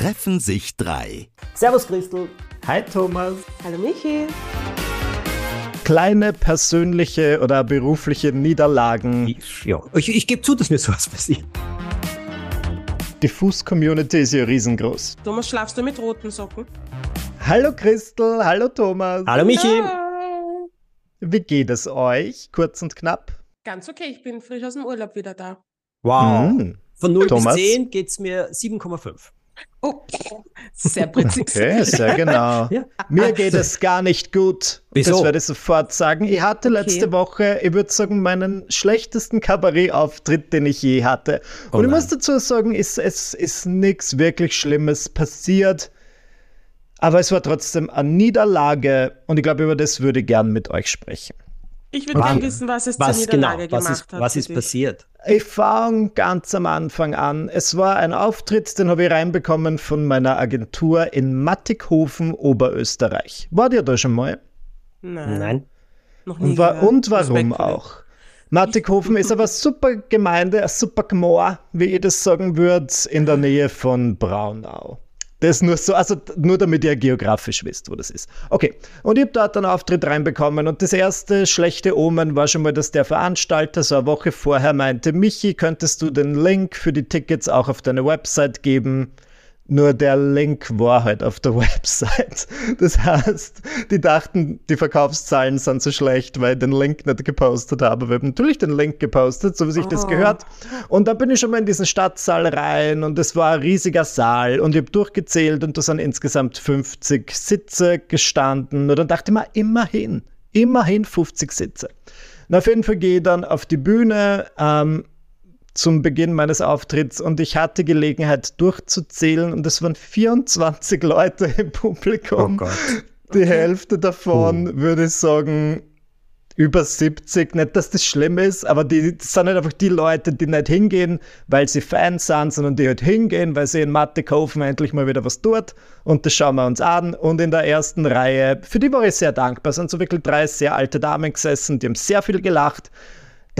treffen sich drei. Servus Christel. Hi Thomas. Hallo Michi. Kleine persönliche oder berufliche Niederlagen. Ich, ja, ich, ich gebe zu, dass mir sowas passiert. Die Fuß-Community ist ja riesengroß. Thomas, schlafst du mit roten Socken? Hallo Christel, hallo Thomas. Hallo Michi. Ja. Wie geht es euch? Kurz und knapp. Ganz okay, ich bin frisch aus dem Urlaub wieder da. Wow. Mhm. Von 0 Thomas? bis 10 geht's mir 7,5. Oh, sehr präzise. Okay, sehr genau. Ja. Mir geht es gar nicht gut. Wieso? Das werde ich sofort sagen. Ich hatte Okay. letzte Woche, ich würde sagen, meinen schlechtesten Kabarettauftritt, den ich je hatte. Oh Und ich nein. muss dazu sagen, es, es ist nichts wirklich Schlimmes passiert. Aber es war trotzdem eine Niederlage und ich glaube, über das würde ich gern mit euch sprechen. Ich würde gerne wissen, was es zur Was genau? Niederlage Was gemacht ist, hat. was ist dich. passiert? Ich fange ganz am Anfang an. Es war ein Auftritt, den habe ich reinbekommen von meiner Agentur in Mattighofen, Oberösterreich. Wart ihr da schon mal? Nein, Nein. noch nie Und, und warum auch? Mattighofen ist aber eine super Gemeinde, ein super Gmoor, wie ich das sagen würde, in der Nähe von Braunau. Das nur so, also nur damit ihr geografisch wisst, wo das ist. Okay, und ich habe dort einen Auftritt reinbekommen und das erste schlechte Omen war schon mal, dass der Veranstalter so eine Woche vorher meinte, Michi, könntest du den Link für die Tickets auch auf deine Website geben? Nur der Link war halt auf der Website. Das heißt, die dachten, die Verkaufszahlen sind so schlecht, weil ich den Link nicht gepostet habe. Wir haben natürlich den Link gepostet, so wie sich das Oh. gehört. Und dann bin ich schon mal in diesen Stadtsaal rein und es war ein riesiger Saal und ich habe durchgezählt und da sind insgesamt 50 Sitze gestanden. Und dann dachte ich mir, immerhin, immerhin 50 Sitze. Und auf jeden Fall gehe ich dann auf die Bühne, ähm, zum Beginn meines Auftritts und ich hatte Gelegenheit durchzuzählen und es waren 24 Leute im Publikum. Oh Gott. Die Hälfte davon würde ich sagen über 70. Nicht, dass das schlimm ist, aber die das sind halt einfach die Leute, die nicht hingehen, weil sie Fans sind, sondern die halt hingehen, weil sie in Mattighofen endlich mal wieder was tut. Und das schauen wir uns an. Und in der ersten Reihe, für die war ich sehr dankbar, sind so wirklich drei sehr alte Damen gesessen, die haben sehr viel gelacht.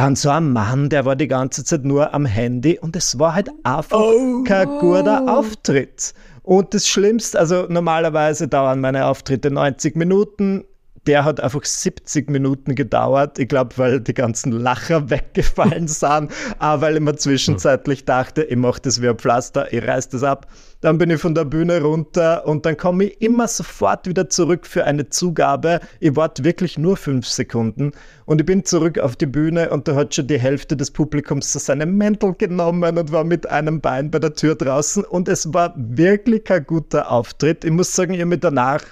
Dann so ein Mann, der war die ganze Zeit nur am Handy und es war halt einfach kein guter Auftritt. Und das Schlimmste, also normalerweise dauern meine Auftritte 90 Minuten. Der hat einfach 70 Minuten gedauert. Ich glaube, weil die ganzen Lacher weggefallen sind, aber weil ich mir zwischenzeitlich dachte, ich mache das wie ein Pflaster, ich reiß das ab. Dann bin ich von der Bühne runter und dann komme ich immer sofort wieder zurück für eine Zugabe. Ich warte wirklich nur fünf Sekunden und ich bin zurück auf die Bühne und da hat schon die Hälfte des Publikums so seine Mäntel genommen und war mit einem Bein bei der Tür draußen und es war wirklich kein guter Auftritt. Ich muss sagen, habe mich danach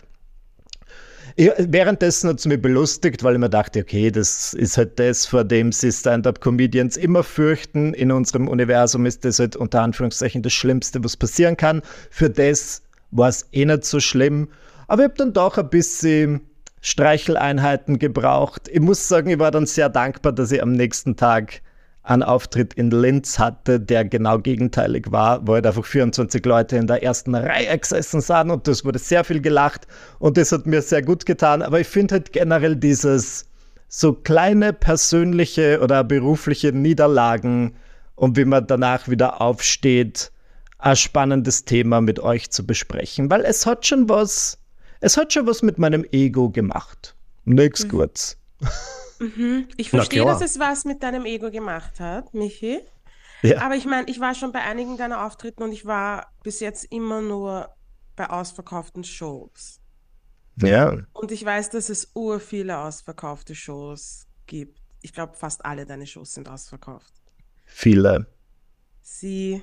ich, währenddessen hat es mich belustigt, weil ich mir dachte, okay, das ist halt das, vor dem sie Stand-up-Comedians immer fürchten. In unserem Universum ist das halt unter Anführungszeichen das Schlimmste, was passieren kann. Für das war es eh nicht so schlimm. Aber ich habe dann doch ein bisschen Streicheleinheiten gebraucht. Ich muss sagen, ich war dann sehr dankbar, dass ich am nächsten Tag einen Auftritt in Linz hatte, der genau gegenteilig war, wo halt einfach 24 Leute in der ersten Reihe gesessen sind und das wurde sehr viel gelacht und das hat mir sehr gut getan. Aber ich finde halt generell dieses so kleine persönliche oder berufliche Niederlagen und wie man danach wieder aufsteht, ein spannendes Thema mit euch zu besprechen, weil es hat schon was, es hat schon was mit meinem Ego gemacht. Nix Gutes. Mhm. Ich verstehe, dass es was mit deinem Ego gemacht hat, Michi. Ja. Aber ich meine, ich war schon bei einigen deiner Auftritten und ich war bis jetzt immer nur bei ausverkauften Shows. Ja. Und ich weiß, dass es ur viele ausverkaufte Shows gibt. Ich glaube, fast alle deine Shows sind ausverkauft. Viele. Sie.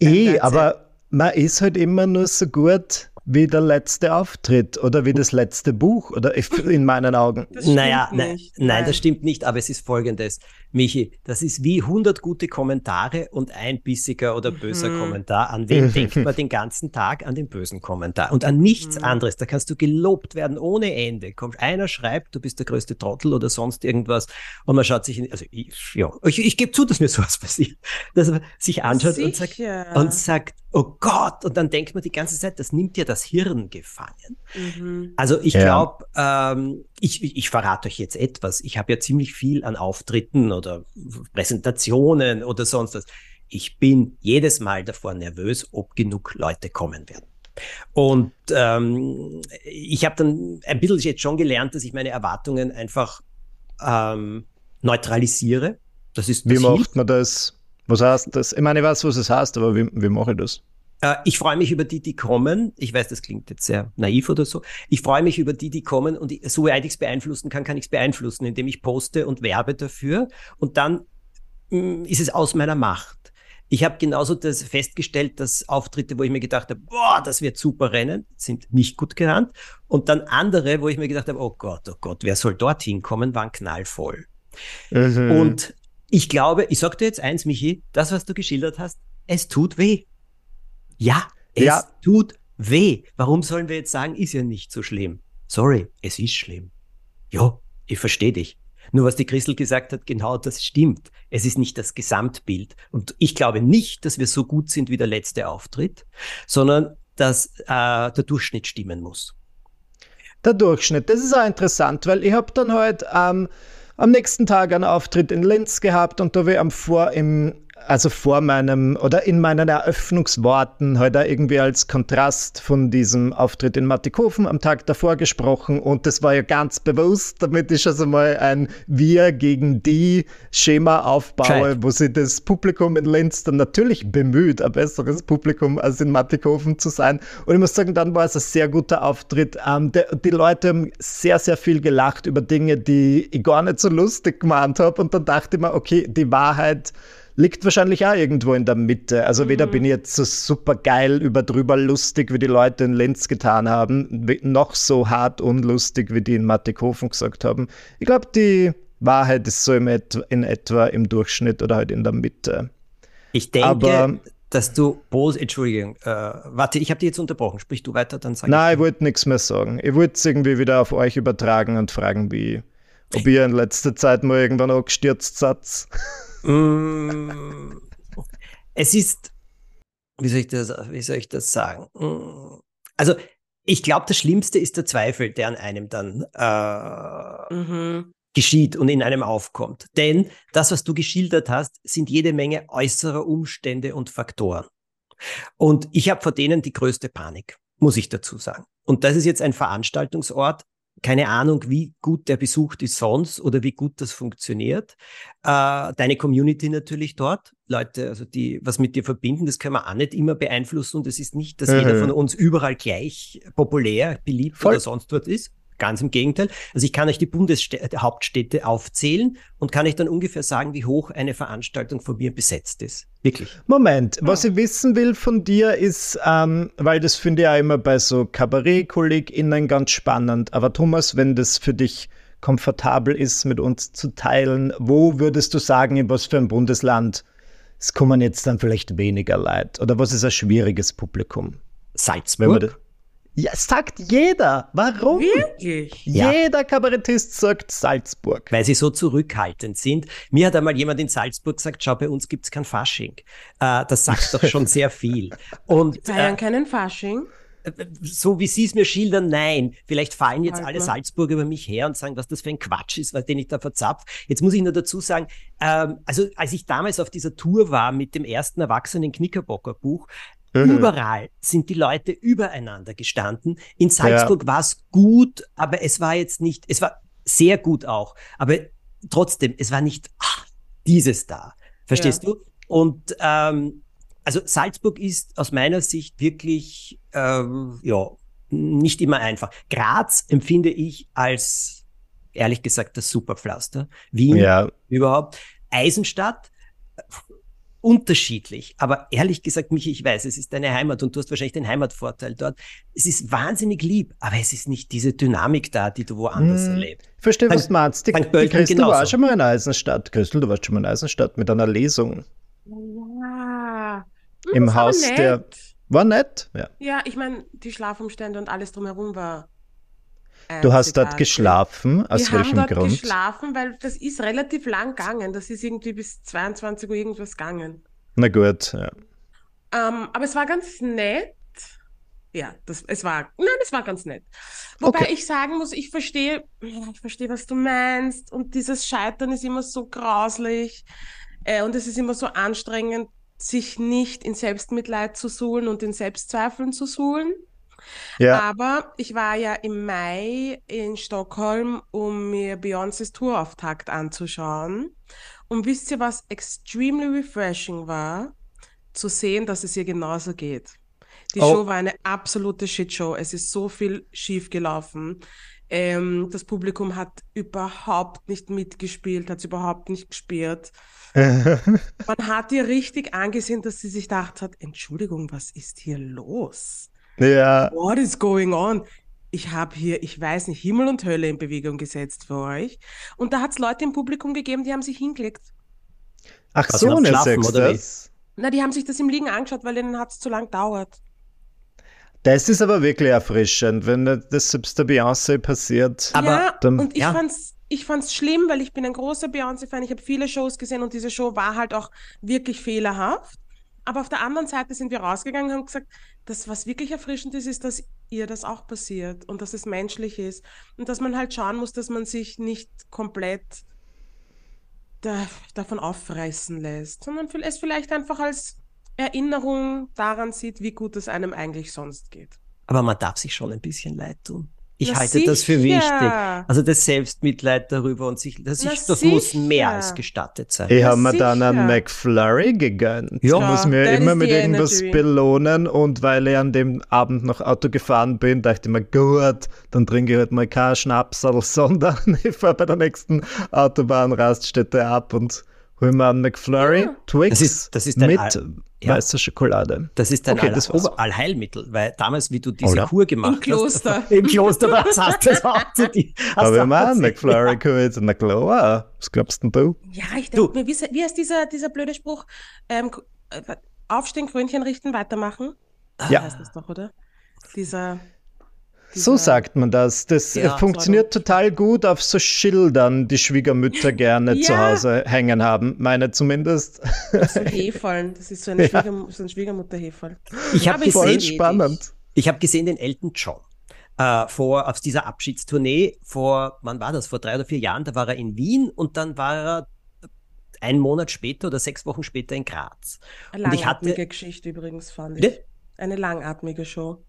Eh, aber man ist halt immer nur so gut wie der letzte Auftritt oder wie das letzte Buch oder in meinen Augen. Das Naja, nein, nicht. nein, das stimmt nicht, aber es ist folgendes. Michi, das ist wie 100 gute Kommentare und ein bissiger oder böser Mhm. Kommentar. An wen denkt man den ganzen Tag? An den bösen Kommentar und an nichts Mhm. anderes. Da kannst du gelobt werden ohne Ende. Kommt einer schreibt, du bist der größte Trottel oder sonst irgendwas und man schaut sich, in, also ich, ja, ich, ich gebe zu, dass mir sowas passiert, dass man sich anschaut und sagt, und sagt, oh Gott, und dann denkt man die ganze Zeit, das nimmt dir das Hirn gefangen. Mhm. Also ich Ja. glaube, ähm, ich, ich, ich verrate euch jetzt etwas. Ich habe ja ziemlich viel an Auftritten oder Präsentationen oder sonst was. ich bin jedes Mal davor nervös, ob genug Leute kommen werden. Und ähm, ich habe dann ein bisschen jetzt schon gelernt, dass ich meine Erwartungen einfach ähm, neutralisiere. Das ist das Wie macht man das? Was heißt das? Ich meine, ich weiß, was es heißt, aber wie, wie mache ich das? Äh, ich freue mich über die, die kommen. Ich weiß, das klingt jetzt sehr naiv oder so. Ich freue mich über die, die kommen und ich, so weit ich es beeinflussen kann, kann ich es beeinflussen, indem ich poste und werbe dafür. Und dann mh, mm, ist es aus meiner Macht. Ich habe genauso das festgestellt, dass Auftritte, wo ich mir gedacht habe, boah, das wird super rennen, sind nicht gut gerannt. Und dann andere, wo ich mir gedacht habe, oh Gott, oh Gott, wer soll dorthin kommen, waren knallvoll. Mhm. Und ich glaube, ich sag dir jetzt eins, Michi, das, was du geschildert hast, es tut weh. Ja, es ja. tut weh. Warum sollen wir jetzt sagen, ist ja nicht so schlimm? Sorry, es ist schlimm. Ja, ich verstehe dich. Nur was die Christel gesagt hat, genau das stimmt. Es ist nicht das Gesamtbild. Und ich glaube nicht, dass wir so gut sind wie der letzte Auftritt, sondern dass äh, der Durchschnitt stimmen muss. Der Durchschnitt, das ist auch interessant, weil ich habe dann heute ähm, am nächsten Tag einen Auftritt in Linz gehabt und da wir am Vor im also vor meinem oder in meinen Eröffnungsworten heute halt irgendwie als Kontrast von diesem Auftritt in Mattikofen am Tag davor gesprochen und das war ja ganz bewusst, damit ich also mal ein Wir gegen die Schema aufbaue, Scheiß. wo sich das Publikum in Linz dann natürlich bemüht, ein besseres Publikum als in Mattikofen zu sein. Und ich muss sagen, dann war es ein sehr guter Auftritt. Ähm, der, die Leute haben sehr, sehr viel gelacht über Dinge, die ich gar nicht so lustig gemeint habe und dann dachte ich mir, okay, die Wahrheit liegt wahrscheinlich auch irgendwo in der Mitte. Also weder mhm. bin ich jetzt so super geil über drüber lustig, wie die Leute in Lenz getan haben, noch so hart unlustig, wie die in Mattighofen gesagt haben. Ich glaube, die Wahrheit ist so in etwa im Durchschnitt oder halt in der Mitte. Ich denke, Aber, dass du Bose, Entschuldigung, äh, warte, ich habe dich jetzt unterbrochen. Sprich du weiter, dann sag Nein, ich, ich wollte nichts mehr sagen. Ich wollte es irgendwie wieder auf euch übertragen und fragen, wie, ob ihr in letzter Zeit mal irgendwann auch gestürzt seid. Mm. es ist, wie soll ich das, wie soll ich das sagen? Mm. Also, ich glaube, das Schlimmste ist der Zweifel, der an einem dann äh, mhm. geschieht und in einem aufkommt. Denn das, was du geschildert hast, sind jede Menge äußerer Umstände und Faktoren. Und ich habe vor denen die größte Panik, muss ich dazu sagen. Und das ist jetzt ein Veranstaltungsort, keine Ahnung, wie gut der besucht ist sonst oder wie gut das funktioniert. Äh, deine Community natürlich dort, Leute, also die was mit dir verbinden, das können wir auch nicht immer beeinflussen und es ist nicht, dass mhm. jeder von uns überall gleich populär, beliebt Voll. oder sonst was ist. Ganz im Gegenteil. Also ich kann euch die Bundeshauptstädte aufzählen und kann euch dann ungefähr sagen, wie hoch eine Veranstaltung von mir besetzt ist. Wirklich. Moment, was ich wissen will von dir ist, ähm, weil das finde ich ja immer bei so Kabarett-KollegInnen ganz spannend, aber Thomas, wenn das für dich komfortabel ist, mit uns zu teilen, wo würdest du sagen, in was für ein Bundesland es kommen jetzt dann vielleicht weniger Leid? Oder was ist ein schwieriges Publikum? Salzburg. Ja, sagt jeder. Warum? Wirklich? Jeder ja. Kabarettist sagt Salzburg. Weil sie so zurückhaltend sind. Mir hat einmal jemand in Salzburg gesagt, schau, bei uns gibt's kein Fasching. Äh, das sagt doch schon sehr viel. Und, Feiern äh, keinen Fasching? Äh, so wie Sie es mir schildern, nein. Vielleicht fallen jetzt alle Salzburger über mich her und sagen, was das für ein Quatsch ist, was den ich da verzapf. Jetzt muss ich nur dazu sagen, ähm, also als ich damals auf dieser Tour war mit dem ersten erwachsenen Knickerbocker Buch. Überall sind die Leute übereinander gestanden. In Salzburg ja. war es gut, aber es war jetzt nicht, es war sehr gut auch, aber trotzdem, es war nicht ach, dieses da. Verstehst ja. du? Und ähm, also Salzburg ist aus meiner Sicht wirklich ähm, ja nicht immer einfach. Graz empfinde ich als ehrlich gesagt das Superpflaster. Wien ja. überhaupt. Eisenstadt unterschiedlich. Aber ehrlich gesagt, Michi, ich weiß, es ist deine Heimat und du hast wahrscheinlich den Heimatvorteil dort. Es ist wahnsinnig lieb, aber es ist nicht diese Dynamik da, die du woanders hm, erlebst. Verstehe, was du meinst. Die, die Christel war schon mal in Eisenstadt. Christel, du warst schon mal in Eisenstadt mit einer Lesung. Ja. Im Haus der. War nett, ja. Ja, ich meine, die Schlafumstände und alles drumherum war Du hast dort geschlafen? Aus Wir welchem haben dort Grund? geschlafen, weil das ist relativ lang gegangen. Das ist irgendwie bis 22 Uhr irgendwas gegangen. Na gut, ja. Ähm, aber es war ganz nett. Ja, das, es war, nein, es war ganz nett. Wobei okay. ich sagen muss, ich verstehe, ich verstehe, was du meinst. Und dieses Scheitern ist immer so grauslich. Äh, und es ist immer so anstrengend, sich nicht in Selbstmitleid zu suhlen und in Selbstzweifeln zu suhlen. Ja. Aber ich war ja im Mai in Stockholm, um mir Beyoncés Tourauftakt anzuschauen. Und wisst ihr, was extremely refreshing war? Zu sehen, dass es ihr genauso geht. Die Oh. Show war eine absolute Shitshow. Es ist so viel schief gelaufen. Ähm, das Publikum hat überhaupt nicht mitgespielt, hat es überhaupt nicht gespürt. Man hat ihr richtig angesehen, dass sie sich gedacht hat, Entschuldigung, was ist hier los? Ja. What is going on? Ich habe hier, ich weiß nicht, Himmel und Hölle in Bewegung gesetzt für euch. Und da hat es Leute im Publikum gegeben, die haben sich hingelegt. Ach Was, so, eine schlafen, oder wie? Sechstes. Na, die haben sich das im Liegen angeschaut, weil ihnen hat es zu lang gedauert. Das ist aber wirklich erfrischend, wenn das selbst der Beyoncé passiert. Aber ja, dann- und ich ja. fand's, ich fand's schlimm, weil ich bin ein großer Beyoncé-Fan. Ich habe viele Shows gesehen und diese Show war halt auch wirklich fehlerhaft. Aber auf der anderen Seite sind wir rausgegangen und haben gesagt, das, was wirklich erfrischend ist, ist, dass ihr das auch passiert und dass es menschlich ist und dass man halt schauen muss, dass man sich nicht komplett da, davon auffressen lässt, sondern es vielleicht einfach als Erinnerung daran sieht, wie gut es einem eigentlich sonst geht. Aber man darf sich schon ein bisschen leid tun. Ich Na halte das für sicher. wichtig. Also das Selbstmitleid darüber und sich, das, ist, das muss sicher. mehr als gestattet sein. Ich habe mir dann einen sicher. McFlurry gegönnt. Ja. Ich muss mir immer mit irgendwas energy. belohnen und weil ich an dem Abend noch Auto gefahren bin, dachte ich mir, gut, dann trinke ich halt mal keinen Schnapsal, sondern ich fahre bei der nächsten Autobahnraststätte ab und hol mir einen McFlurry, Ja. Twix Das ist- das ist mit Al- ja. weißer Schokolade. Das ist dein Okay, All das war's. Allheilmittel, weil damals, wie du diese Oder? Kur gemacht Im Kloster. hast. Im Kloster, das hast du das auch zu dir. auch einen zu- McFlurry geholt. Na klar, was glaubst denn du? Ja, ich denke mir, wie, wie heißt dieser, dieser blöde Spruch? Ähm, äh, aufstehen, Krönchen richten, weitermachen. Ja. Heißt das doch, oder? Dieser. So sagt man das. Das Ja. äh, funktioniert total gut auf so Schildern, die Schwiegermütter gerne zu Ja. Hause hängen haben. Meine zumindest. So Hefeln. Das ist so, eine Schwiegerm so ein Schwiegermutter-Heferl. Ich habe Voll gesehen, die. spannend. ich habe gesehen den Elton John. Äh, vor, auf dieser Abschiedstournee vor, wann war das? Vor drei oder vier Jahren, da war er in Wien und dann war er einen Monat später oder sechs Wochen später in Graz. Eine Und ich langatmige hatte- Geschichte übrigens, fand ich. Bitte? Eine langatmige Show.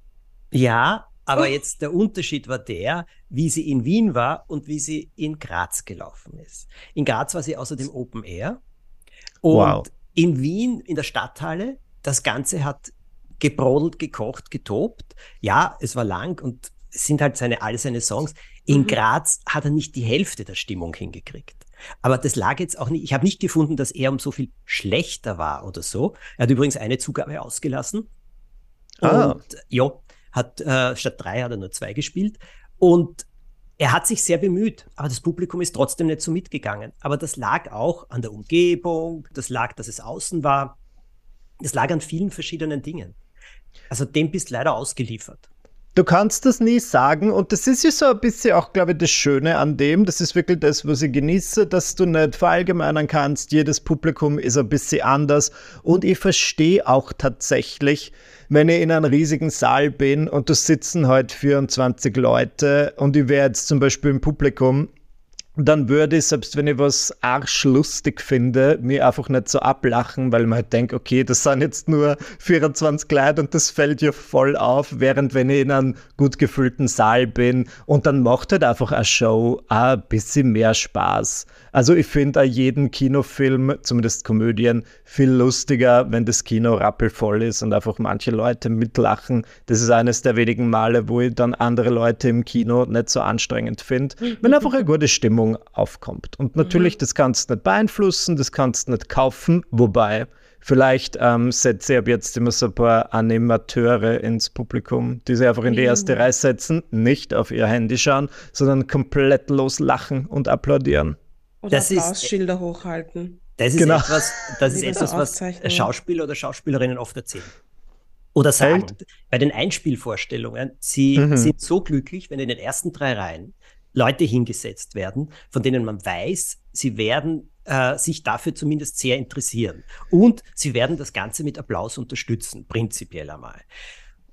Ja, aber Oh. jetzt der Unterschied war der, wie sie in Wien war und wie sie in Graz gelaufen ist. In Graz war sie außerdem Open Air. Und Wow. in Wien, in der Stadthalle, das Ganze hat gebrodelt, gekocht, getobt. Ja, es war lang und es sind halt seine, alle seine Songs. In Mhm. Graz hat er nicht die Hälfte der Stimmung hingekriegt. Aber das lag jetzt auch nicht, ich habe nicht gefunden, dass er um so viel schlechter war oder so. Er hat übrigens eine Zugabe ausgelassen. Ah. Und ja, hat äh, statt drei hat er nur zwei gespielt. Und er hat sich sehr bemüht, aber das Publikum ist trotzdem nicht so mitgegangen. Aber das lag auch an der Umgebung, das lag, dass es außen war. Das lag an vielen verschiedenen Dingen. Also dem bist leider ausgeliefert. Du kannst das nie sagen und das ist ja so ein bisschen auch, glaube ich, das Schöne an dem. Das ist wirklich das, was ich genieße, dass du nicht verallgemeinern kannst. Jedes Publikum ist ein bisschen anders und ich verstehe auch tatsächlich, wenn ich in einem riesigen Saal bin und da sitzen halt 24 Leute und ich wäre jetzt zum Beispiel im Publikum, dann würde ich, selbst wenn ich was arschlustig finde, mir einfach nicht so ablachen, weil man halt denkt, okay, das sind jetzt nur 24 Leute und das fällt ja voll auf, während wenn ich in einem gut gefüllten Saal bin und dann macht halt einfach eine Show auch ein bisschen mehr Spaß. Also ich finde auch jeden Kinofilm, zumindest Komödien, viel lustiger, wenn das Kino rappelvoll ist und einfach manche Leute mitlachen. Das ist eines der wenigen Male, wo ich dann andere Leute im Kino nicht so anstrengend finde, wenn einfach eine gute Stimmung aufkommt. Und natürlich, das kannst du nicht beeinflussen, das kannst du nicht kaufen, wobei vielleicht ähm, setze ich ab jetzt immer so ein paar Animateure ins Publikum, die sich einfach in die erste Reihe setzen, nicht auf ihr Handy schauen, sondern komplett loslachen und applaudieren. Oder Das ist- Applausschilder hochhalten. Das ist Genau. etwas, das ist etwas, was. Schauspieler oder Schauspielerinnen oft erzählen. Oder sagen. Echt? Bei den Einspielvorstellungen, sie Mhm. sind so glücklich, wenn in den ersten drei Reihen Leute hingesetzt werden, von denen man weiß, sie werden äh, sich dafür zumindest sehr interessieren. Und sie werden das Ganze mit Applaus unterstützen, prinzipiell einmal.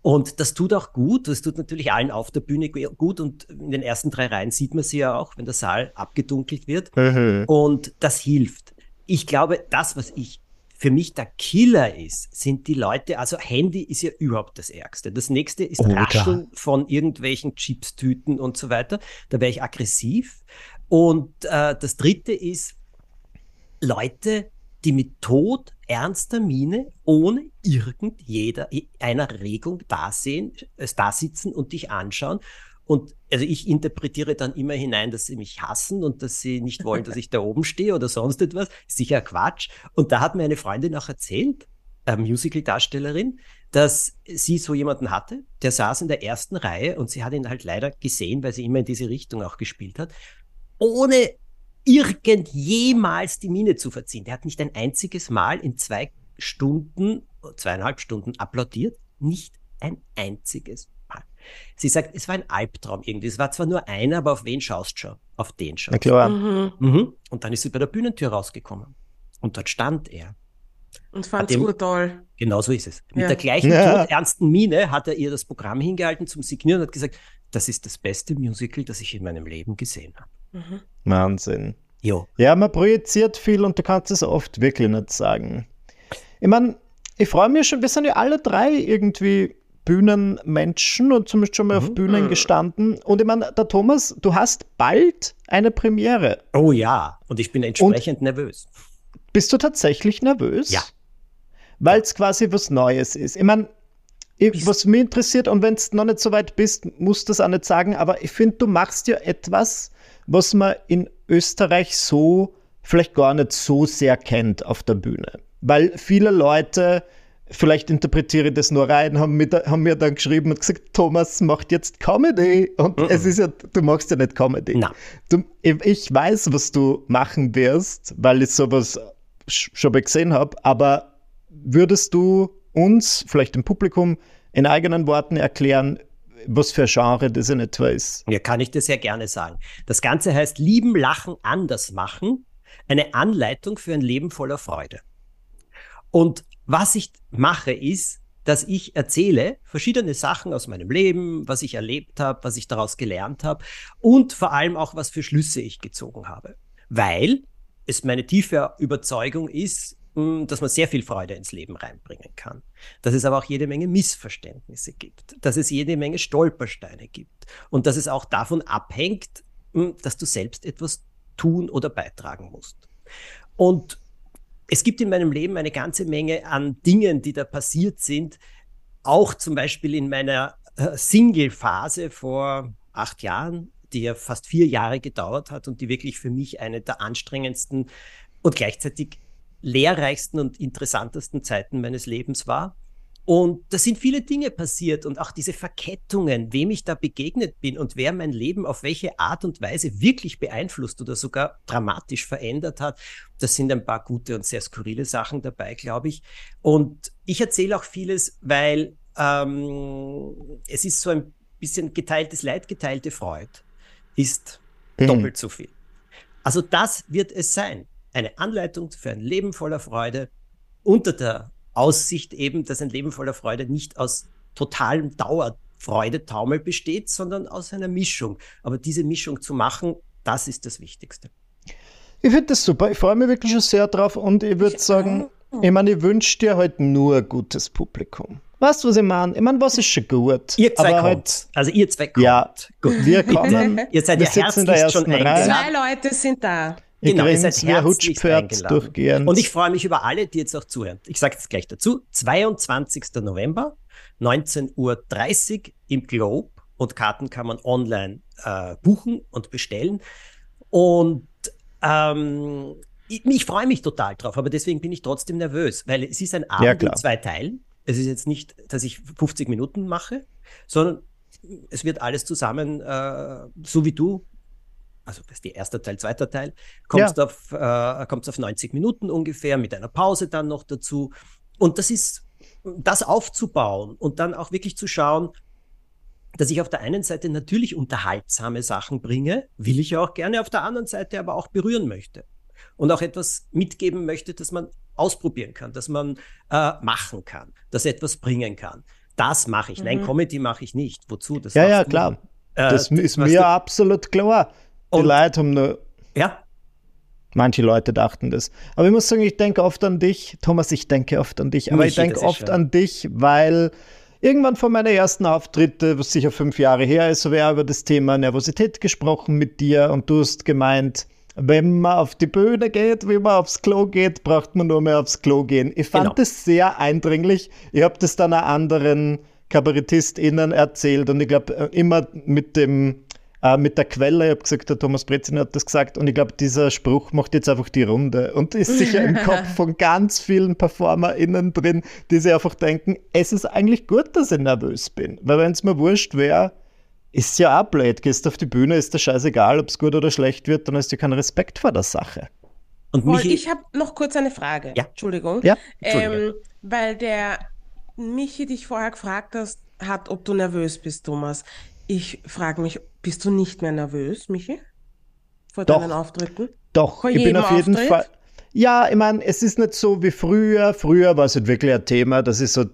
Und das tut auch gut, das tut natürlich allen auf der Bühne gut und in den ersten drei Reihen sieht man sie ja auch, wenn der Saal abgedunkelt wird. Mhm. Und das hilft. Ich glaube, das, was ich für mich der Killer ist, sind die Leute, also Handy ist ja überhaupt das Ärgste. Das nächste ist Oh, Rascheln von irgendwelchen Chipstüten und so weiter. Da wäre ich aggressiv. Und äh, das dritte ist Leute, die mit tot ernster Miene ohne irgendjeder einer Regung da, sehen, äh, da sitzen und dich anschauen. Und also ich interpretiere dann immer hinein, dass sie mich hassen und dass sie nicht wollen, dass ich da oben stehe oder sonst etwas. Sicher Quatsch. Und da hat mir eine Freundin auch erzählt, eine Musical-Darstellerin, dass sie so jemanden hatte, der saß in der ersten Reihe und sie hat ihn halt leider gesehen, weil sie immer in diese Richtung auch gespielt hat, ohne irgend jemals die Miene zu verziehen. Der hat nicht ein einziges Mal in zwei Stunden, zweieinhalb Stunden applaudiert. Nicht ein einziges. Sie sagt, es war ein Albtraum irgendwie. Es war zwar nur einer, aber auf wen schaust du schon? Auf den Na schaust klar. Mhm. Mhm. Und dann ist sie bei der Bühnentür rausgekommen. Und dort stand er. Und fand's dem- urtoll. Genau so ist es. Mit Ja. der gleichen Ja. todernsten Miene hat er ihr das Programm hingehalten zum Signieren und hat gesagt, das ist das beste Musical, das ich in meinem Leben gesehen habe. Mhm. Wahnsinn. Jo. Ja, man projiziert viel und du kannst es oft wirklich nicht sagen. Ich meine, ich freue mich schon, wir sind ja alle drei irgendwie Bühnenmenschen und zumindest schon mal auf Mhm. Bühnen gestanden. Und ich meine, der Thomas, du hast bald eine Premiere. Oh ja. Und ich bin entsprechend nervös. Bist du tatsächlich nervös? Ja. Weil es quasi was Neues ist. Ich meine, was mich interessiert, und wenn du noch nicht so weit bist, musst du das auch nicht sagen, aber ich finde, du machst ja etwas, was man in Österreich so vielleicht gar nicht so sehr kennt auf der Bühne. Weil viele Leute, vielleicht interpretiere ich das nur rein, haben mir, da, haben mir dann geschrieben und gesagt, Thomas macht jetzt Comedy. Und Mhm. es ist ja, du machst ja nicht Comedy. Na. Du, ich, weiß, was du machen wirst, weil ich sowas sch- schon mal gesehen habe, aber würdest du uns, vielleicht im Publikum, in eigenen Worten erklären, was für ein Genre das in etwa ist? Ja, kann ich dir sehr gerne sagen. Das Ganze heißt Lieben, Lachen, Anders machen. Eine Anleitung für ein Leben voller Freude. Und was ich mache, ist, dass ich erzähle verschiedene Sachen aus meinem Leben, was ich erlebt habe, was ich daraus gelernt habe und vor allem auch, was für Schlüsse ich gezogen habe. Weil es meine tiefe Überzeugung ist, mh, dass man sehr viel Freude ins Leben reinbringen kann. Dass es aber auch jede Menge Missverständnisse gibt, dass es jede Menge Stolpersteine gibt und dass es auch davon abhängt, mh, dass du selbst etwas tun oder beitragen musst. Und es gibt in meinem Leben eine ganze Menge an Dingen, die da passiert sind. Auch zum Beispiel in meiner äh, Single-Phase vor acht Jahren, die ja fast vier Jahre gedauert hat und die wirklich für mich eine der anstrengendsten und gleichzeitig lehrreichsten und interessantesten Zeiten meines Lebens war. Und da sind viele Dinge passiert und auch diese Verkettungen, wem ich da begegnet bin und wer mein Leben auf welche Art und Weise wirklich beeinflusst oder sogar dramatisch verändert hat. Das sind ein paar gute und sehr skurrile Sachen dabei, glaube ich. Und ich erzähle auch vieles, weil ähm, es ist so ein bisschen geteiltes Leid, geteilte Freude ist Mhm. doppelt so viel. Also das wird es sein. Eine Anleitung für ein Leben voller Freude unter der Aussicht eben, dass ein Leben voller Freude nicht aus totalem Dauerfreudetaumel besteht, sondern aus einer Mischung. Aber diese Mischung zu machen, das ist das Wichtigste. Ich finde das super. Ich freue mich wirklich schon sehr drauf und ich würde sagen, auch. ich meine, ich wünsche dir halt nur ein gutes Publikum. Weißt du, was ich meine? Ich meine, was ist schon gut? Ihr zwei aber kommt. halt, also ihr zwei kommt. Ja. Gut. wir kommen. Ihr seid Wir ja sitzen in der herzlich schon ersten Reihe. eingeladen. Zwei Leute sind da. Ich Genau, ihr seid Hutschpferd durchgehend. Und ich freue mich über alle, die jetzt auch zuhören. Ich sage jetzt gleich dazu. 22. November, 19.30 Uhr im Globe. Und Karten kann man online äh, buchen und bestellen. Und ähm, ich, ich freue mich total drauf, aber deswegen bin ich trotzdem nervös, weil es ist ein Abend Ja, in zwei Teilen. Es ist jetzt nicht, dass ich 50 Minuten mache, sondern es wird alles zusammen, äh, so wie du, also das ist der erste Teil, zweiter Teil, kommst auf, äh, kommst auf 90 Minuten ungefähr, mit einer Pause dann noch dazu. Und das ist, das aufzubauen und dann auch wirklich zu schauen, dass ich auf der einen Seite natürlich unterhaltsame Sachen bringe, will ich ja auch gerne, auf der anderen Seite aber auch berühren möchte. Und auch etwas mitgeben möchte, dass man ausprobieren kann, dass man äh, machen kann, dass etwas bringen kann. Das mache ich. Nein, Mhm. Comedy mache ich nicht. Wozu? Das ja, ja, klar. Äh, Das ist mir du- absolut klar. Die Und- Leute haben nur. Ja. Manche Leute dachten das. Aber ich muss sagen, ich denke oft an dich. Thomas, ich denke oft an dich. Aber Michi, ich denke oft schön. an dich, weil irgendwann von meinen ersten Auftritte, was sicher fünf Jahre her ist, habe ich über das Thema Nervosität gesprochen mit dir und du hast gemeint, wenn man auf die Bühne geht, wie man aufs Klo geht, braucht man nur mehr aufs Klo gehen. Ich fand genau. das sehr eindringlich. Ich habe das dann anderen KabarettistInnen erzählt und ich glaube, äh, immer mit dem äh, mit der Quelle, ich habe gesagt, der Thomas Brezin hat das gesagt und ich glaube, dieser Spruch macht jetzt einfach die Runde und ist sicher im Kopf von ganz vielen PerformerInnen drin, die sich einfach denken, es ist eigentlich gut, dass ich nervös bin, weil wenn es mir wurscht wäre, ist ja auch blöd, gehst auf die Bühne, ist der scheißegal, ob es gut oder schlecht wird, dann hast du keinen Respekt vor der Sache. Und Michi, ich habe noch kurz eine Frage. Ja. Entschuldigung. Ja. Ähm, weil der Michi dich vorher gefragt hast, hat, ob du nervös bist, Thomas. Ich frage mich, bist du nicht mehr nervös, Michi? Vor Doch. deinen Auftritten? Doch, Vor ich bin auf jeden Auftritt? Fall. Ja, ich meine, es ist nicht so wie früher. Früher war es halt wirklich ein Thema, dass ich so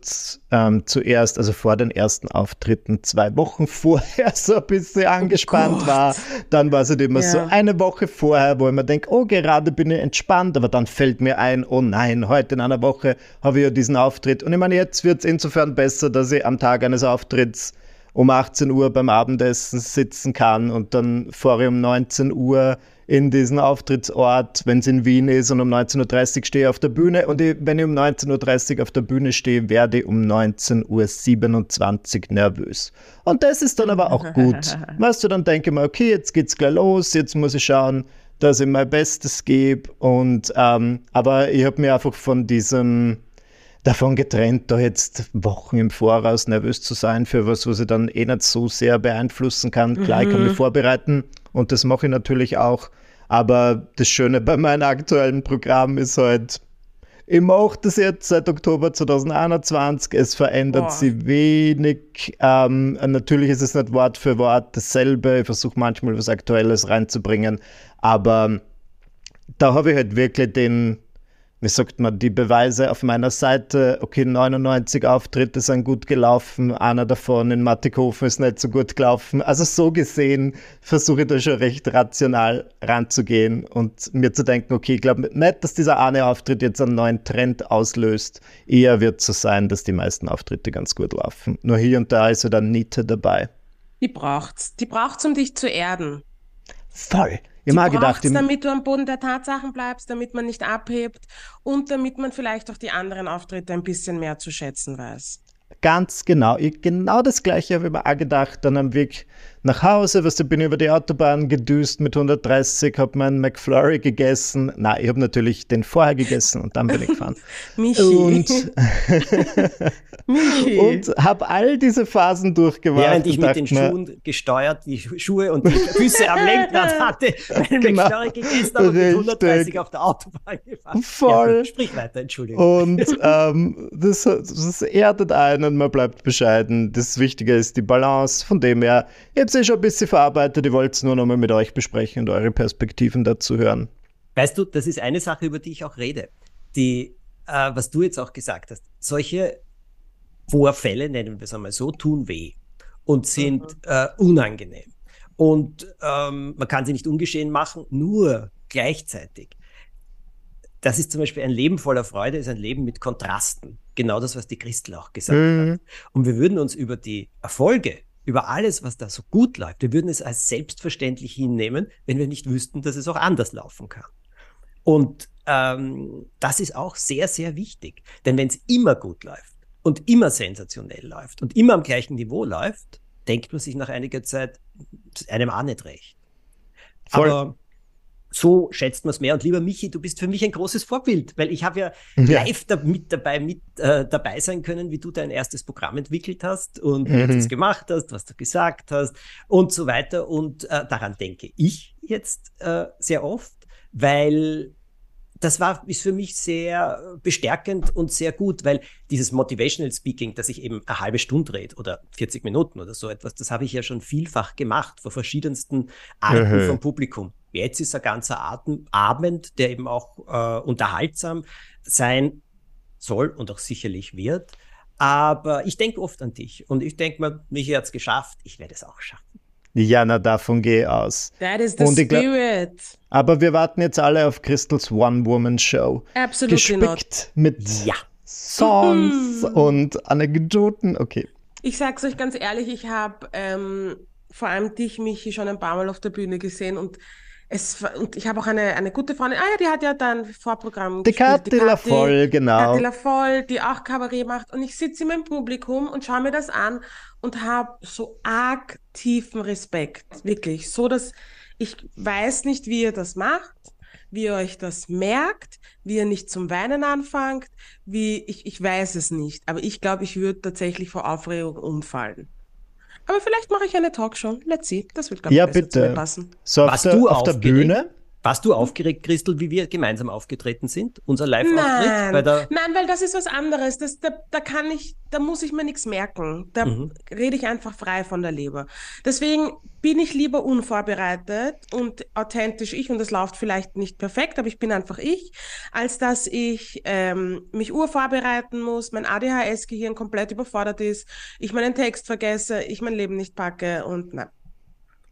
ähm, zuerst, also vor den ersten Auftritten, zwei Wochen vorher so ein bisschen angespannt oh war. Dann war es halt immer ja. so eine Woche vorher, wo ich mir denke, oh, gerade bin ich entspannt, aber dann fällt mir ein, oh nein, heute in einer Woche habe ich ja diesen Auftritt. Und ich meine, jetzt wird es insofern besser, dass ich am Tag eines Auftritts um 18 Uhr beim Abendessen sitzen kann und dann fahre ich um 19 Uhr in diesen Auftrittsort, wenn es in Wien ist und um 19.30 Uhr stehe ich auf der Bühne und ich, wenn ich um 19.30 Uhr auf der Bühne stehe, werde ich um 19.27 Uhr nervös. Und das ist dann aber auch gut. weißt du, dann denke ich mir, okay, jetzt geht's gleich los, jetzt muss ich schauen, dass ich mein Bestes gebe und ähm, aber ich habe mir einfach von diesem davon getrennt, da jetzt Wochen im Voraus nervös zu sein für was, was ich dann eh nicht so sehr beeinflussen kann. Klar, mhm. ich kann mich mhm. vorbereiten und das mache ich natürlich auch. Aber das Schöne bei meinem aktuellen Programm ist halt, ich mache das jetzt seit Oktober 2021. Es verändert Boah. sich wenig. Ähm, natürlich ist es nicht Wort für Wort dasselbe. Ich versuche manchmal was Aktuelles reinzubringen. Aber da habe ich halt wirklich den, wie sagt man, die Beweise auf meiner Seite, okay, 99 Auftritte sind gut gelaufen, einer davon in Mattighofen ist nicht so gut gelaufen. Also so gesehen versuche ich da schon recht rational ranzugehen und mir zu denken, okay, ich glaube nicht, dass dieser eine Auftritt jetzt einen neuen Trend auslöst. Eher wird es so sein, dass die meisten Auftritte ganz gut laufen. Nur hier und da ist dann Niete dabei. Die braucht's. Die braucht's, um dich zu erden. Voll. Habe gedacht, damit du am Boden der Tatsachen bleibst, damit man nicht abhebt und damit man vielleicht auch die anderen Auftritte ein bisschen mehr zu schätzen weiß. Ganz genau. Ich, genau das Gleiche habe ich mir auch gedacht. Dann am Weg nach Hause, was weißt bin ich über die Autobahn gedüst mit 130, habe meinen McFlurry gegessen. Nein, ich habe natürlich den vorher gegessen und dann bin ich gefahren. Michi. Und, Michi. und habe all diese Phasen durchgemacht. Während ich mit den Schuhen gesteuert, die Schuhe und die Füße am Lenkrad hatte, meinen genau. McFlurry gegessen habe und mit 130 auf der Autobahn gefahren. Voll. Ja, sprich weiter, Entschuldigung. Und ähm, das, das erdet einen, man bleibt bescheiden. Das Wichtige ist die Balance, von dem her, ich habe eh schon ein bisschen verarbeitet. Ich wollte es nur nochmal mit euch besprechen und eure Perspektiven dazu hören. Weißt du, das ist eine Sache, über die ich auch rede. Die, äh, was du jetzt auch gesagt hast, solche Vorfälle, nennen wir es einmal so, tun weh und sind mhm. äh, unangenehm. Und ähm, man kann sie nicht ungeschehen machen, nur gleichzeitig. Das ist zum Beispiel ein Leben voller Freude, ist ein Leben mit Kontrasten. Genau das, was die Christel auch gesagt mhm. hat. Und wir würden uns über die Erfolge über alles, was da so gut läuft. Wir würden es als selbstverständlich hinnehmen, wenn wir nicht wüssten, dass es auch anders laufen kann. Und ähm, das ist auch sehr, sehr wichtig. Denn wenn es immer gut läuft und immer sensationell läuft und immer am gleichen Niveau läuft, denkt man sich nach einiger Zeit einem auch nicht recht. Voll. Aber so schätzt man es mehr. Und lieber Michi, du bist für mich ein großes Vorbild, weil ich habe ja, ja, live da, mit dabei, mit äh, dabei sein können, wie du dein erstes Programm entwickelt hast und mhm. wie du es gemacht hast, was du gesagt hast und so weiter. Und äh, daran denke ich jetzt äh, sehr oft, weil das war, ist für mich sehr bestärkend und sehr gut, weil dieses Motivational Speaking, das ich eben eine halbe Stunde rede oder 40 Minuten oder so etwas, das habe ich ja schon vielfach gemacht vor verschiedensten Arten mhm. vom Publikum. Jetzt ist ein ganzer Atem, Abend, der eben auch äh, unterhaltsam sein soll und auch sicherlich wird. Aber ich denke oft an dich und ich denke mir, mich hat es geschafft, ich werde es auch schaffen. Ja, na, davon gehe ich aus. That is the Und ich glaub- spirit. Aber wir warten jetzt alle auf Crystals One-Woman-Show. Absolutely not. Gespickt mit Ja. Songs und Anekdoten. Okay. Ich sag's euch ganz ehrlich, ich habe ähm, vor allem dich, Michi, schon ein paar Mal auf der Bühne gesehen und es und ich habe auch eine, eine gute Freundin, ah ja, die hat ja dann Vorprogramm Die gespielt, Kathi Lavoll, genau. Kathi Lavoll, die auch Kabarett macht. Und ich sitze immer im Publikum und schaue mir das an und habe so arg tiefen Respekt, wirklich, so dass ich weiß nicht, wie ihr das macht, wie ihr euch das merkt, wie ihr nicht zum Weinen anfangt, wie ich, ich weiß es nicht, aber ich glaube, ich würde tatsächlich vor Aufregung umfallen. Aber vielleicht mache ich eine Talkshow. Let's see. Das wird, glaube ich, Ja, besser zu mir bitte. passen. So auf Warst der, du auf der? Bühne. Warst du aufgeregt, Christel, wie wir gemeinsam aufgetreten sind? Unser Live-Auftritt Nein, bei der. nein, weil das ist was anderes. Das, da, da kann ich, da muss ich mir nichts merken. Da Mhm. rede ich einfach frei von der Leber. Deswegen bin ich lieber unvorbereitet und authentisch ich und das läuft vielleicht nicht perfekt, aber ich bin einfach ich, als dass ich ähm, mich urvorbereiten muss, mein ADHS-Gehirn komplett überfordert ist, ich meinen Text vergesse, ich mein Leben nicht packe und na,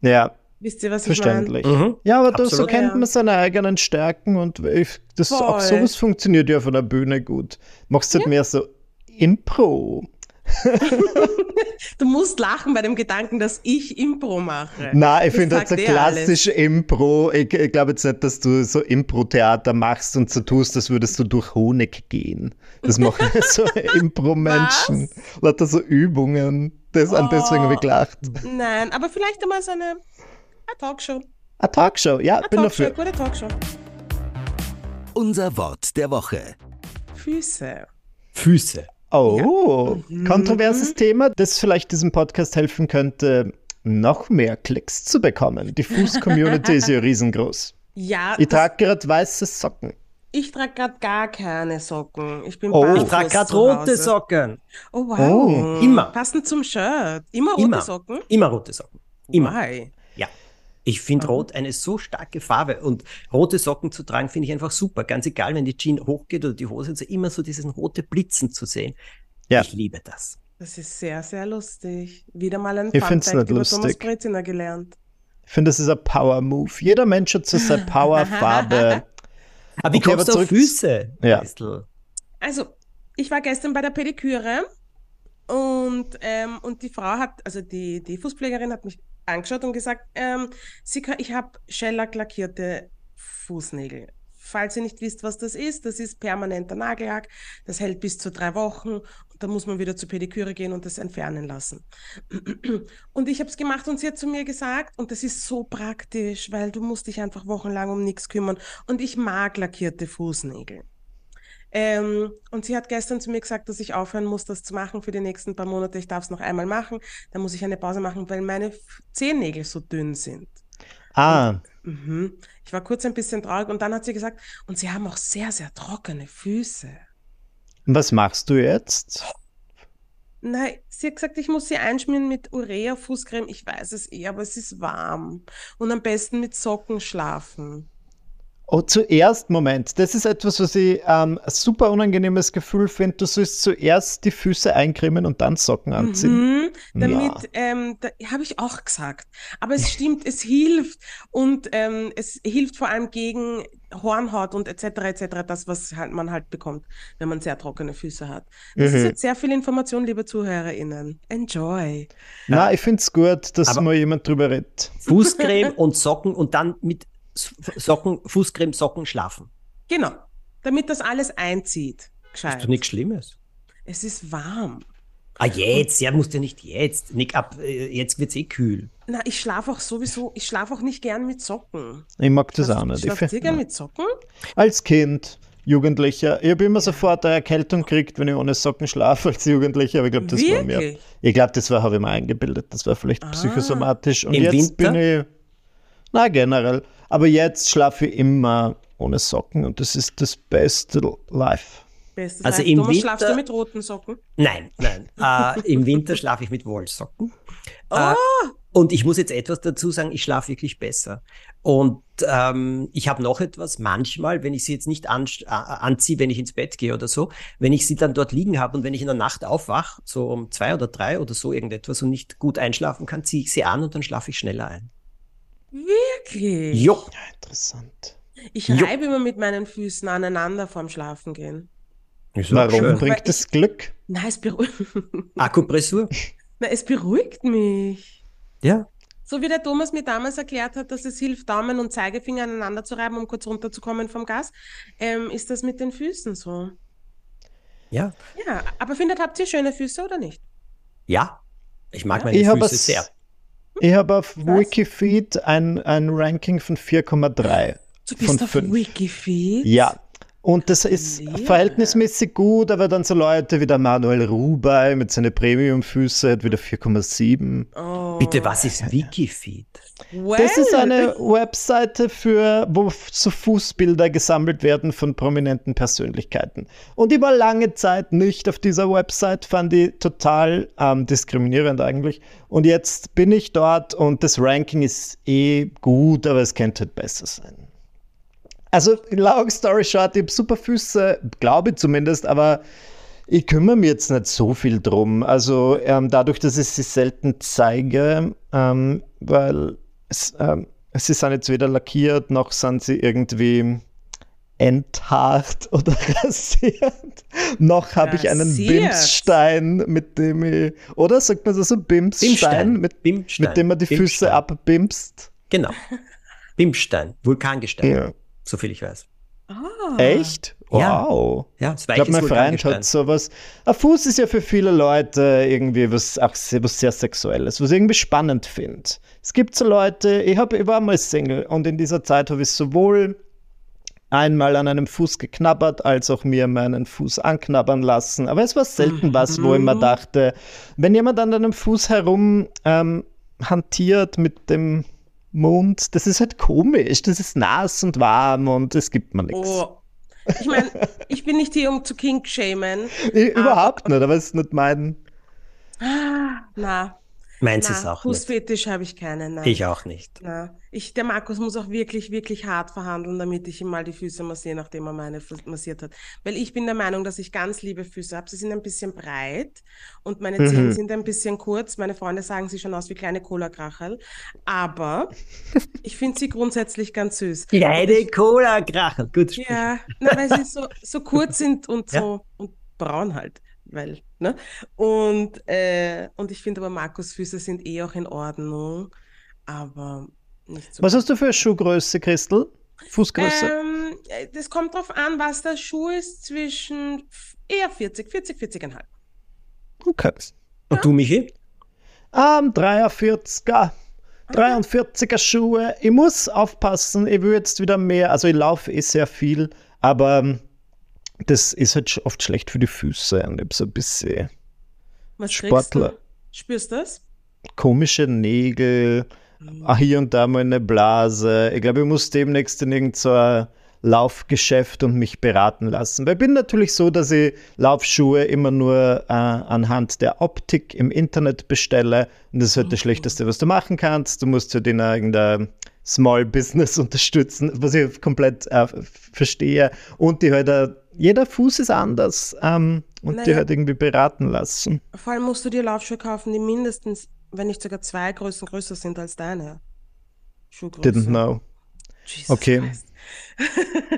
Ja, wisst ihr, was ich meine? verständlich. Mhm. Ja, aber das, so kennt Ja. man seine eigenen Stärken und ich, das, auch Voll. sowas funktioniert ja von der Bühne gut. Machst halt mehr so Impro. Du musst lachen bei dem Gedanken, dass ich Impro mache. Nein, ich Das finde das sagt ein eh alles. klassisch Impro. Ich, ich glaube jetzt nicht, dass du so Impro-Theater machst und so tust, als würdest du durch Honig gehen. Das machen so Impro-Menschen. Lauter so Übungen. Das, An deswegen habe ich Oh. gelacht. Nein, aber vielleicht einmal so eine, eine Talkshow. Eine Talkshow, ja, Eine bin Talkshow, dafür. eine gute Talkshow. Unser Wort der Woche. Füße. Füße. Oh, Mhm. kontroverses Thema, das vielleicht diesem Podcast helfen könnte, noch mehr Klicks zu bekommen. Die Fuß-Community ist ja riesengroß. Ja, Ich trage gerade weiße Socken. ich trage gerade gar keine Socken. Ich bin Oh. Ich trage gerade rote. Socken. Oh, wow. Oh, immer. Passend zum Shirt. Immer rote Immer. Socken? Immer rote Socken. Immer. Why? Ich finde Rot eine so starke Farbe und rote Socken zu tragen finde ich einfach super. Ganz egal, wenn die Jeans hochgeht oder die Hose, so immer so diesen rote Blitzen zu sehen. Ja. Ich liebe das. Das ist sehr, sehr lustig. Wieder mal ein Ich Fun find's Fact nicht über lustig. Thomas Breziner gelernt. Ich finde, das ist ein Power-Move. Jeder Mensch hat so seine Power-Farbe. Aber wie Okay, kommst aber du auf Füße? Ja. Also, ich war gestern bei der Pediküre und, ähm, und die Frau hat, also die, die Fußpflegerin hat mich angeschaut und gesagt, ähm, sie kann, ich habe Shellac lackierte Fußnägel. Falls ihr nicht wisst, was das ist, das ist permanenter Nagellack, das hält bis zu drei Wochen und dann muss man wieder zur Pediküre gehen und das entfernen lassen. Und ich habe es gemacht und sie hat zu mir gesagt, und das ist so praktisch, weil du musst dich einfach wochenlang um nichts kümmern und ich mag lackierte Fußnägel. Ähm, und sie hat gestern zu mir gesagt, dass ich aufhören muss, das zu machen für die nächsten paar Monate. Ich darf es noch einmal machen. Dann muss ich eine Pause machen, weil meine Zehennägel so dünn sind. Ah, Mhm. Ich war kurz ein bisschen traurig und dann hat sie gesagt, und sie haben auch sehr, sehr trockene Füße. und was machst du jetzt? Nein, sie hat gesagt, ich muss sie einschmieren mit Urea-Fußcreme. Ich weiß es eh, aber es ist warm. Und am besten mit Socken schlafen. Oh, zuerst, Moment, das ist etwas, was ich ähm, ein super unangenehmes Gefühl finde. Du sollst zuerst die Füße eincremen und dann Socken anziehen. Mhm, damit, Ja. ähm, da habe ich auch gesagt. Aber es stimmt, es hilft und ähm, es hilft vor allem gegen Hornhaut und etc. etc. Das, was halt man halt bekommt, wenn man sehr trockene Füße hat. Das ist Mhm. jetzt sehr viel Information, liebe ZuhörerInnen. Enjoy. Na, ich finde es gut, dass Aber- mal jemand drüber redet. Fußcreme und Socken und dann mit Socken, Fußcreme, Socken schlafen. Genau, damit das alles einzieht. Ist Gescheit. doch nichts Schlimmes. Es ist warm. Ah, jetzt, ja, musst ja nicht jetzt. Nick, ab, äh, jetzt wird's eh kühl. Na, ich schlafe auch sowieso, ich schlafe auch nicht gern mit Socken. Ich mag das auch nicht. Ich Schlaft ihr gern mit Socken? als Kind, Jugendlicher, ich habe immer sofort eine Erkältung gekriegt, wenn ich ohne Socken schlafe als Jugendlicher, aber ich glaube, das war mir. Wirklich? Ich glaube, das war, habe ich mir eingebildet. Das war vielleicht Ah. psychosomatisch. Und Im jetzt Winter? bin ich. Na, generell. Aber jetzt schlafe ich immer ohne Socken und das ist das beste Life. Bestes Also Life. im Thomas, schlafst du Winter- mit roten Socken? Nein, nein. äh, Im Winter schlafe ich mit Wollsocken. Äh, Und ich muss jetzt etwas dazu sagen, ich schlafe wirklich besser. Und ähm, ich habe noch etwas, manchmal, wenn ich sie jetzt nicht an, äh, anziehe, wenn ich ins Bett gehe oder so, wenn ich sie dann dort liegen habe und wenn ich in der Nacht aufwache, so um zwei oder drei oder so irgendetwas und nicht gut einschlafen kann, ziehe ich sie an und dann schlafe ich schneller ein. Wirklich? Jo. Ja, interessant. Ich Jo. reibe immer mit meinen Füßen aneinander vorm Schlafengehen. Ist Warum schön. bringt Weil das Glück? Na, es beruhigt, Akupressur? Na, es beruhigt mich. Ja. So wie der Thomas mir damals erklärt hat, dass es hilft, Daumen und Zeigefinger aneinander zu reiben, um kurz runterzukommen vom Gas, ähm, ist das mit den Füßen so. Ja. Ja, aber findet, habt ihr schöne Füße oder nicht? Ja. Ich mag Ja. meine Ich Füße sehr. Ich habe auf Was? Wikifeed ein, ein Ranking von 4,3. Du Von bist auf fünf. Wikifeed? Ja. Und das ist verhältnismäßig gut, aber dann so Leute wie der Manuel Rubey mit seinen Premium-Füße hat wieder 4,7. Oh. Bitte, was ist Wikifeed? Well, Das ist eine Webseite für, wo so Fußbilder gesammelt werden von prominenten Persönlichkeiten. Und ich war lange Zeit nicht auf dieser Website, fand die total ähm, diskriminierend eigentlich. Und jetzt bin ich dort und das Ranking ist eh gut, aber es könnte halt besser sein. Also, long story short, ich habe super Füße, glaube ich zumindest, aber ich kümmere mich jetzt nicht so viel drum. Also ähm, dadurch, dass ich sie selten zeige, ähm, weil es, ähm, sie sind jetzt weder lackiert, noch sind sie irgendwie enthaart oder rasiert. noch habe ich einen? Bimsstein, mit dem ich, oder sagt man das so, Bimsstein, Bimstein. mit, Bimstein. mit dem man die Füße Bimstein. abbimst. Genau. Bimstein, Vulkangestein, Ja. Soviel ich weiß. Ah. Echt? Ja. Wow. Ja, das Ich glaube, mein Freund hat sowas. Ein Fuß ist ja für viele Leute irgendwie was, auch sehr, was sehr Sexuelles, was ich irgendwie spannend finde. Es gibt so Leute, ich, hab, ich war mal Single und in dieser Zeit habe ich sowohl einmal an einem Fuß geknabbert, als auch mir meinen Fuß anknabbern lassen. Aber es war selten was, wo ich mir Mhm. dachte, wenn jemand an einem Fuß herum ähm, hantiert mit dem Mund, das ist halt komisch, das ist nass und warm und es gibt mir nichts. Oh. Ich meine, ich bin nicht hier, um zu kink-shamen. Überhaupt nicht, aber es ist nicht mein. Ah, na, Meins na, ist auch nicht. Fußfetisch habe ich keinen. Nein. Ich auch nicht. Na, ich, der Markus muss auch wirklich, wirklich hart verhandeln, damit ich ihm mal die Füße massiere, nachdem er meine massiert hat. Weil ich bin der Meinung, dass ich ganz liebe Füße habe. Sie sind ein bisschen breit und meine Mhm. Zehen sind ein bisschen kurz. Meine Freunde sagen, sie schauen aus wie kleine Cola-Krachel. Aber ich finde sie grundsätzlich ganz süß. Kleine Cola-Krachel. Gut. Ja, na, weil sie so, so kurz sind und Ja. so und braun halt. Weil, ne? Und, äh, und ich finde aber Markus Füße sind eh auch in Ordnung, aber nicht so. Was hast du für eine Schuhgröße, Christel? Fußgröße? Ähm, äh, das kommt drauf an, was der Schuh ist, zwischen eher 40, 40, 40,5. Okay. Und du, Michi? Ähm, 43er. 43er Schuhe. Ich muss aufpassen, ich will jetzt wieder mehr. Also, ich laufe eh sehr viel, aber ähm, das ist halt oft schlecht für die Füße. Und ich habe so ein bisschen Was Sportler. du? Spürst du das? komische Nägel, ah, hier und da mal eine Blase. Ich glaube, ich muss demnächst in irgendein Laufgeschäft und mich beraten lassen. Weil ich bin natürlich so, dass ich Laufschuhe immer nur äh, anhand der Optik im Internet bestelle. Und das ist halt das Schlechteste, was du machen kannst. Du musst halt in irgendein Small Business unterstützen, was ich komplett äh, verstehe. Und die halt, äh, jeder Fuß ist anders. Ähm, und die Naja. halt irgendwie beraten lassen. Vor allem musst du dir Laufschuhe kaufen, die mindestens, wenn nicht sogar zwei Größen größer sind als deine Schuhgröße. Didn't know. Jesus Okay. Christ.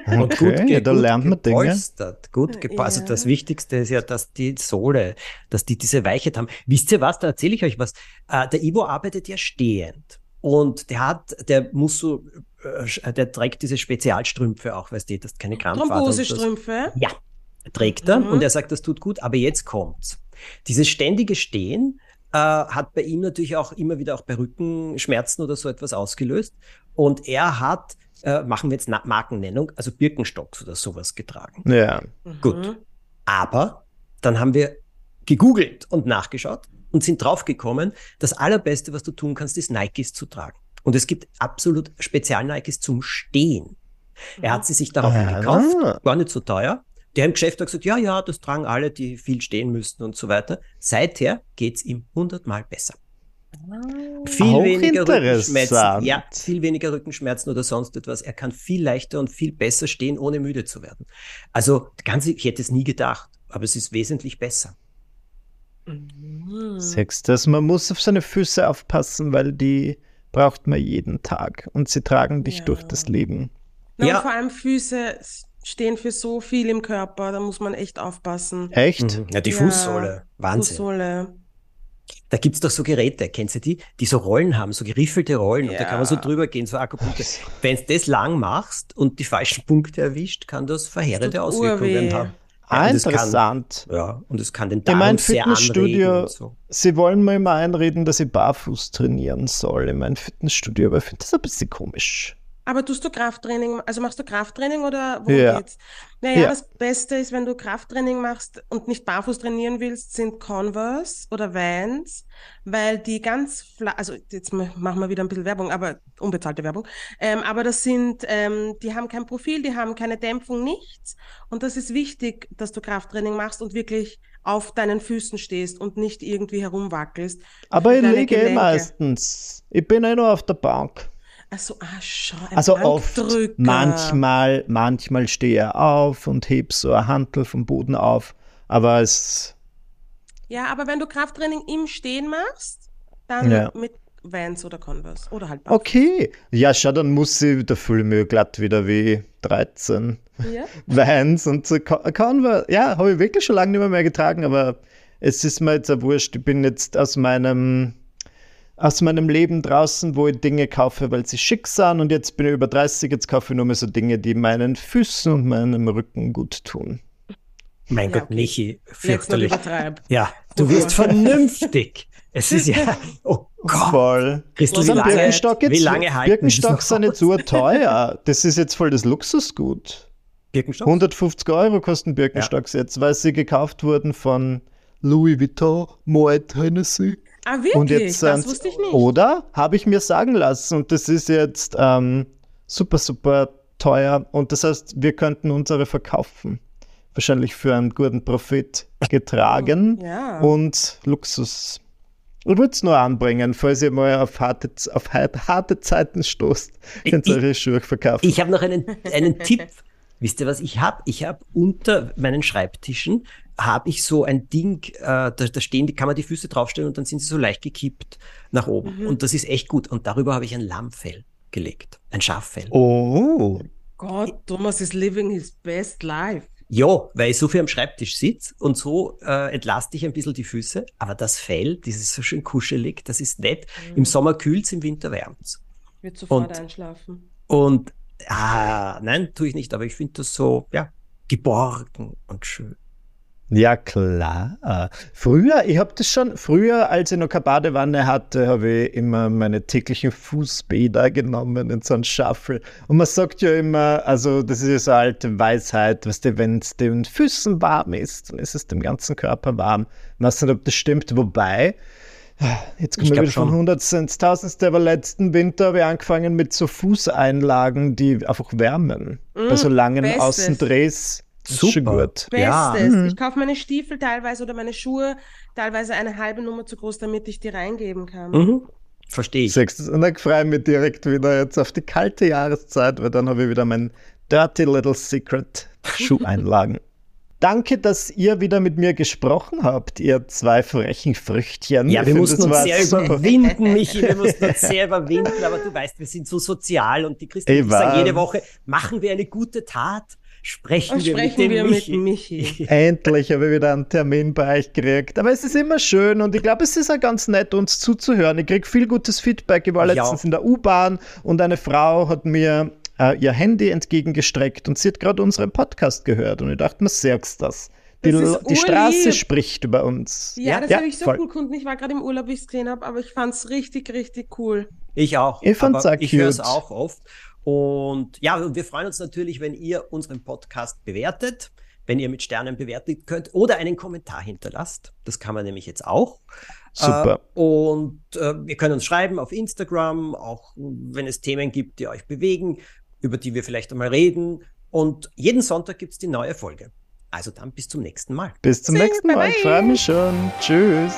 Und Okay, ja, da lernt man Dinge. gepolstert, Gut gepolstert. Also Ja. das Wichtigste ist ja, dass die Sohle, dass die diese Weichheit haben. Wisst ihr was? Da erzähle ich euch was. Äh, der Ivo arbeitet ja stehend. Und der hat, der muss so, äh, der trägt diese Spezialstrümpfe auch, weißt du, dass keine Krampfader das- Thrombosestrümpfe. Ja, trägt er Mhm. und er sagt, das tut gut, aber jetzt kommt's. Dieses ständige Stehen äh, hat bei ihm natürlich auch immer wieder auch bei Rückenschmerzen oder so etwas ausgelöst. Und er hat, äh, machen wir jetzt Na Markennennung, also Birkenstocks oder sowas getragen. Ja. Gut. Mhm. Aber dann haben wir gegoogelt und nachgeschaut und sind draufgekommen, das allerbeste, was du tun kannst, ist Nikes zu tragen. Und es gibt absolut Spezial-Nikes zum Stehen. Er hat sie sich daraufhin Ah. gekauft, war nicht so teuer. Der im Geschäft hat gesagt, ja, ja, das tragen alle, die viel stehen müssten und so weiter. Seither geht's ihm hundertmal besser. Viel Auch weniger Rückenschmerzen. Ja, viel weniger Rückenschmerzen oder sonst etwas. Er kann viel leichter und viel besser stehen, ohne müde zu werden. Also ganz, ich hätte es nie gedacht, aber es ist wesentlich besser. Mhm. Sechstes, man muss auf seine Füße aufpassen, weil die braucht man jeden Tag und sie tragen dich Ja. durch das Leben. Na, Ja. und vor allem Füße stehen für so viel im Körper, da muss man echt aufpassen. Echt? Ja, die Ja, Fußsohle. Wahnsinn. Fußsohle. Da gibt's doch so Geräte, kennst du die? Die so Rollen haben, so geriffelte Rollen. Und da kann man so Ja. drüber gehen, so Akupunkte. Wenn du das lang machst und die falschen Punkte erwischt, kann das verheerende Auswirkungen urweh. haben. Ah, und es kann- interessant. Ja, und es kann den In Darm meinem sehr anregen Fitnessstudio, so. sie wollen mir immer einreden, dass ich barfuß trainieren soll in meinem Fitnessstudio, aber ich finde das ein bisschen komisch. Aber tust du Krafttraining, also machst du Krafttraining oder worum Ja. geht's? Naja, Ja. das Beste ist, wenn du Krafttraining machst und nicht barfuß trainieren willst, sind Converse oder Vans, weil die ganz flach, also jetzt ma- machen wir wieder ein bisschen Werbung, aber unbezahlte Werbung, ähm, aber das sind, ähm, die haben kein Profil, die haben keine Dämpfung, nichts und das ist wichtig, dass du Krafttraining machst und wirklich auf deinen Füßen stehst und nicht irgendwie herumwackelst. Aber ich liege eh meistens. Ich bin eh nur auf der Bank. Also, ah, schau, ein Also oft, manchmal, manchmal stehe ich auf und heb so eine Hantel vom Boden auf, aber es, Ja, aber wenn du Krafttraining im Stehen machst, dann Ja. mit Vans oder Converse oder halt barfuß. okay. Ja, schau, dann muss ich, da fühle ich mich glatt wieder wie 13. Ja? Vans und so Converse, ja, habe ich wirklich schon lange nicht mehr, mehr getragen, aber es ist mir jetzt auch wurscht. Ich bin jetzt aus meinem, aus meinem Leben draußen, wo ich Dinge kaufe, weil sie schick sind und jetzt bin ich über 30, jetzt kaufe ich nur mehr so Dinge, die meinen Füßen und meinem Rücken gut tun. Mein Ja, Gott, okay. Michi, Jetzt nicht fürchterlich. Ja, du wirst vernünftig. Es ist ja, oh Gott. Voll. Christel, wie sind lange, Birkenstock jetzt, wie lange halten Birkenstock sind nicht so teuer. Das ist jetzt voll das Luxusgut. Birkenstock? 150 Euro kosten Birkenstocks jetzt, weil sie gekauft wurden von Louis Vuitton, Moet Hennessy. Ah, wirklich? Und jetzt das sind- wusste ich nicht. Oder? Habe ich mir sagen lassen. Und das ist jetzt ähm, super, super teuer. Und das heißt, wir könnten unsere verkaufen. Wahrscheinlich für einen guten Profit getragen. Ja. Und Luxus. Ich würde es nur anbringen, falls ihr mal auf harte, auf harte, Zeiten stoßt. Könnt ihr Ich- eure Schuhe verkaufen. Ich habe noch einen, einen Tipp. Wisst ihr, was ich habe? Ich habe unter meinen Schreibtischen habe ich so ein Ding, äh, da, da stehen, die kann man die Füße draufstellen und dann sind sie so leicht gekippt nach oben. Mhm. Und das ist echt gut. Und darüber habe ich ein Lammfell gelegt. Ein Schaffell. oh. Gott, Thomas is living his best life. Ja, weil ich so viel am Schreibtisch sitze und so äh, entlaste ich ein bisschen die Füße. Aber das Fell, das ist so schön kuschelig, das ist nett. Im Sommer kühlt's, im Winter wärmt's. Wird sofort Und- einschlafen. Und ah, nein, tue ich nicht, aber ich finde das so, ja, geborgen und schön. Ja, klar. Früher, ich habe das schon, früher, als ich noch keine Badewanne hatte, habe ich immer meine täglichen Fußbäder genommen in so einen Shuffle. Und man sagt ja immer, also das ist ja so eine alte Weisheit, weißt du, wenn es den Füßen warm ist, dann ist es dem ganzen Körper warm. Ich weiß nicht, ob das stimmt, wobei, jetzt kommen Ich wir wieder von schon. Hundertsten ins Tausendste, aber letzten Winter habe ich angefangen mit so Fußeinlagen, die einfach wärmen. Bei so langen Bestes. Außendrehs. Super. gut. Bestes. Ja. Mhm. Ich kaufe meine Stiefel teilweise oder meine Schuhe teilweise eine halbe Nummer zu groß, damit ich die reingeben kann. Mhm. Verstehe ich. Sechstens. Und dann freue ich mich direkt wieder jetzt auf die kalte Jahreszeit, weil dann habe ich wieder mein Dirty Little Secret Schuheinlagen. Danke, dass ihr wieder mit mir gesprochen habt, ihr zwei frechen Früchtchen. Ja, Ich wir find, mussten das uns sehr super. überwinden, Michi, wir mussten uns sehr überwinden, aber du weißt, wir sind so sozial und die Christen Ich sagen jede Woche, machen wir eine gute Tat, sprechen Und wir sprechen mit dem wir Michi. mit Michi. Endlich habe ich wieder einen Termin bei euch gekriegt. Aber es ist immer schön und ich glaube, es ist auch ganz nett, uns zuzuhören. Ich kriege viel gutes Feedback. Ich war Ich letztens auch. in der U-Bahn und eine Frau hat mir äh, ihr Handy entgegengestreckt und sie hat gerade unseren Podcast gehört. Und ich dachte mir, sagst das. Die, die Straße spricht über uns. Ja, das Ja, habe ich so voll. vielen Kunden. Ich war gerade im Urlaub, wie ich es gesehen habe, aber ich fand es richtig, richtig cool. Ich auch. Ich fand's aber auch Ich höre es auch oft. Und ja, und wir freuen uns natürlich, wenn ihr unseren Podcast bewertet, wenn ihr mit Sternen bewerten könnt oder einen Kommentar hinterlasst. Das kann man nämlich jetzt auch. Super. Äh, und äh, ihr könnt uns schreiben auf Instagram, auch wenn es Themen gibt, die euch bewegen, über die wir vielleicht einmal reden. Und jeden Sonntag gibt es die neue Folge. Also dann bis zum nächsten Mal. Bis zum Tschüss, nächsten Mal. Ich freue mich schon. Tschüss.